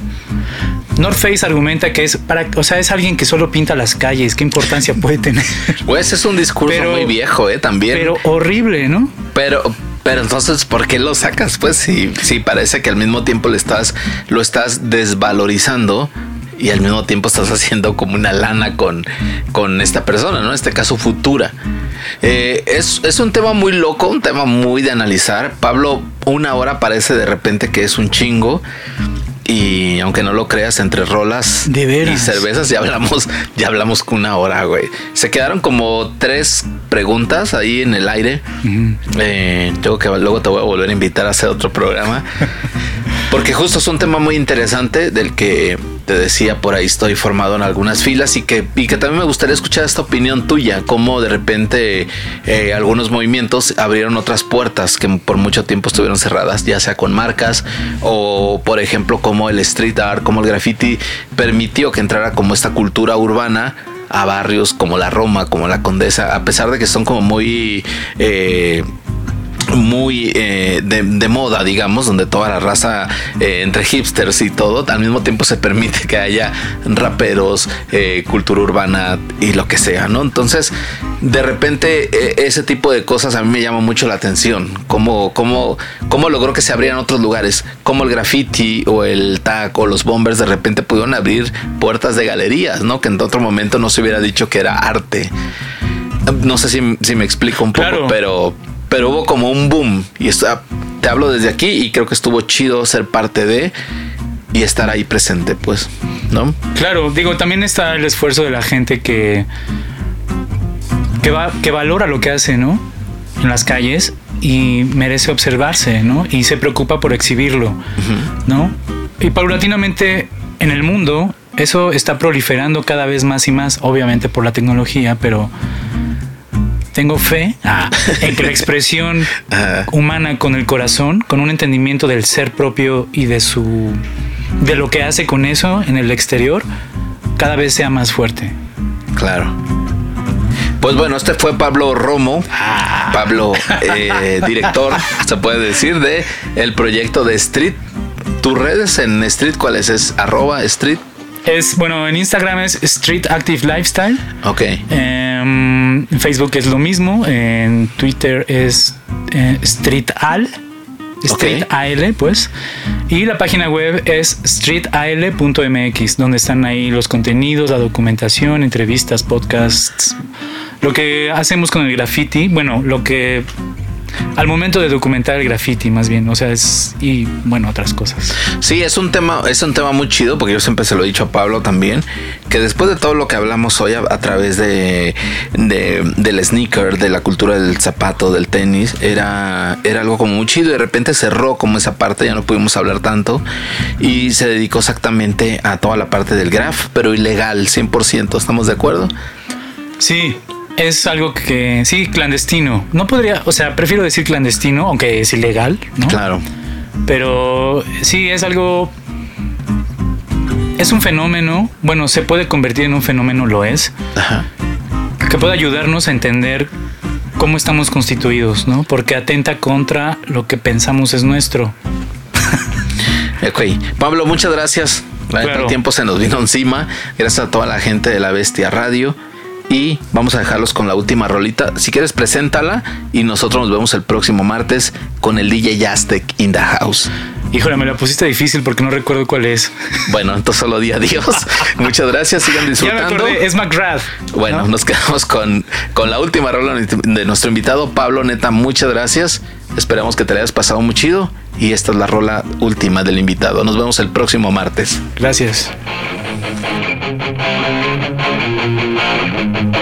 [SPEAKER 2] North Face argumenta que es para, o sea, es alguien que solo pinta las calles. ¿Qué importancia puede tener?
[SPEAKER 1] Pues es un discurso muy viejo, ¿eh? También.
[SPEAKER 2] Pero horrible, ¿no?
[SPEAKER 1] Pero, pero entonces, ¿por qué lo sacas? Pues sí, sí, parece que al mismo tiempo le estás, lo estás desvalorizando y al mismo tiempo estás haciendo como una lana con, con esta persona, ¿no? En este caso, futura. Eh, es, es, un tema muy loco, un tema muy de analizar. Pablo, una hora parece de repente que es un chingo. Y aunque no lo creas, entre rolas y cervezas ya hablamos, ya hablamos con una hora, güey. Se quedaron como tres preguntas ahí en el aire. Eh, tengo que luego te voy a volver a invitar a hacer otro programa. Porque justo es un tema muy interesante del que te decía por ahí estoy formado en algunas filas y que, y que también me gustaría escuchar esta opinión tuya, cómo de repente eh, algunos movimientos abrieron otras puertas que por mucho tiempo estuvieron cerradas, ya sea con marcas o por ejemplo como el street art, como el graffiti permitió que entrara como esta cultura urbana a barrios como la Roma, como la Condesa, a pesar de que son como muy... Eh, muy eh, de, moda, digamos, donde toda la raza eh, entre hipsters y todo, al mismo tiempo se permite que haya raperos, eh, cultura urbana y lo que sea, ¿no? Entonces, de repente, ese tipo de cosas a mí me llama mucho la atención. Cómo, cómo, cómo logró que se abrieran otros lugares, como el graffiti o el tag o los bombers de repente pudieron abrir puertas de galerías, ¿no? Que en otro momento no se hubiera dicho que era arte. No sé si, me explico un poco, pero pero hubo como un boom. Y está, te hablo desde aquí y creo que estuvo chido ser parte de y estar ahí presente, pues, ¿no?
[SPEAKER 2] Claro, digo, también está el esfuerzo de la gente que, que, va, que valora lo que hace, ¿no? En las calles y merece observarse, ¿no? Y se preocupa por exhibirlo, ¿no? Y paulatinamente en el mundo eso está proliferando cada vez más y más, obviamente por la tecnología, pero tengo fe ah. en que la expresión humana con el corazón, con un entendimiento del ser propio y de su de lo que hace con eso en el exterior, cada vez sea más fuerte.
[SPEAKER 1] Claro. Pues bueno, este fue Pablo Romo, ah. Pablo, eh, director, se puede decir, de el proyecto de Street. ¿Tus redes en Street cuáles es? Arroba Street.
[SPEAKER 2] Es, bueno, en Instagram es Street Active Lifestyle.
[SPEAKER 1] Ok.
[SPEAKER 2] Em, en Facebook es lo mismo. En Twitter es eh, Street Al. Street AL, pues. Y la página web es streetal.mx, donde están ahí los contenidos, la documentación, entrevistas, podcasts. Lo que hacemos con el graffiti, bueno, lo que al momento de documentar el graffiti más bien, o sea, es y bueno, otras cosas.
[SPEAKER 1] Sí, es un tema es un tema muy chido porque yo siempre se lo he dicho a Pablo también, que después de todo lo que hablamos hoy a, través de, del sneaker, de la cultura del zapato, del tenis, era era algo como muy chido y de repente cerró como esa parte, ya no pudimos hablar tanto y se dedicó exactamente a toda la parte del graf, pero ilegal 100%, ¿estamos de acuerdo?
[SPEAKER 2] Sí, es algo que sí, clandestino. No podría, o sea, prefiero decir clandestino, aunque es ilegal, ¿no?
[SPEAKER 1] Claro.
[SPEAKER 2] Pero sí, es algo... Es un fenómeno, bueno, se puede convertir en un fenómeno, lo es, Ajá. que puede ayudarnos a entender cómo estamos constituidos, ¿no? Porque atenta contra lo que pensamos es nuestro.
[SPEAKER 1] ok, Pablo, muchas gracias. El tiempo se nos vino encima. Gracias a toda la gente de la Bestia Radio. Y vamos a dejarlos con la última rolita. Si quieres, preséntala y nosotros nos vemos el próximo martes con el DJ Yastek in the house.
[SPEAKER 2] Híjole, me la pusiste difícil porque no recuerdo cuál es.
[SPEAKER 1] Bueno, entonces solo di adiós. Muchas gracias, sigan disfrutando.
[SPEAKER 2] es McGrath.
[SPEAKER 1] Bueno, nos quedamos con, con la última rola de nuestro invitado, Pablo Neta. Muchas gracias. Esperamos que te la hayas pasado muy chido. Y esta es la rola última del invitado. Nos vemos el próximo martes.
[SPEAKER 2] Gracias. Thank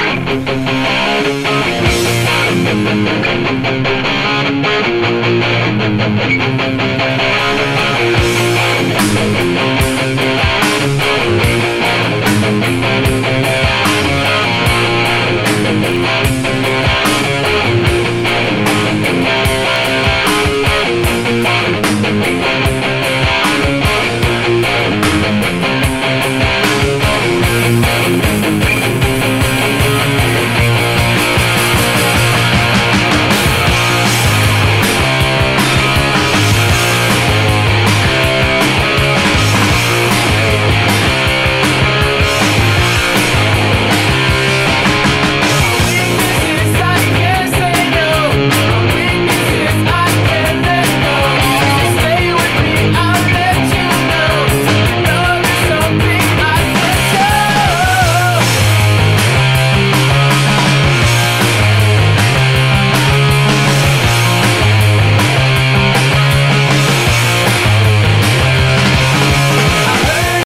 [SPEAKER 2] you.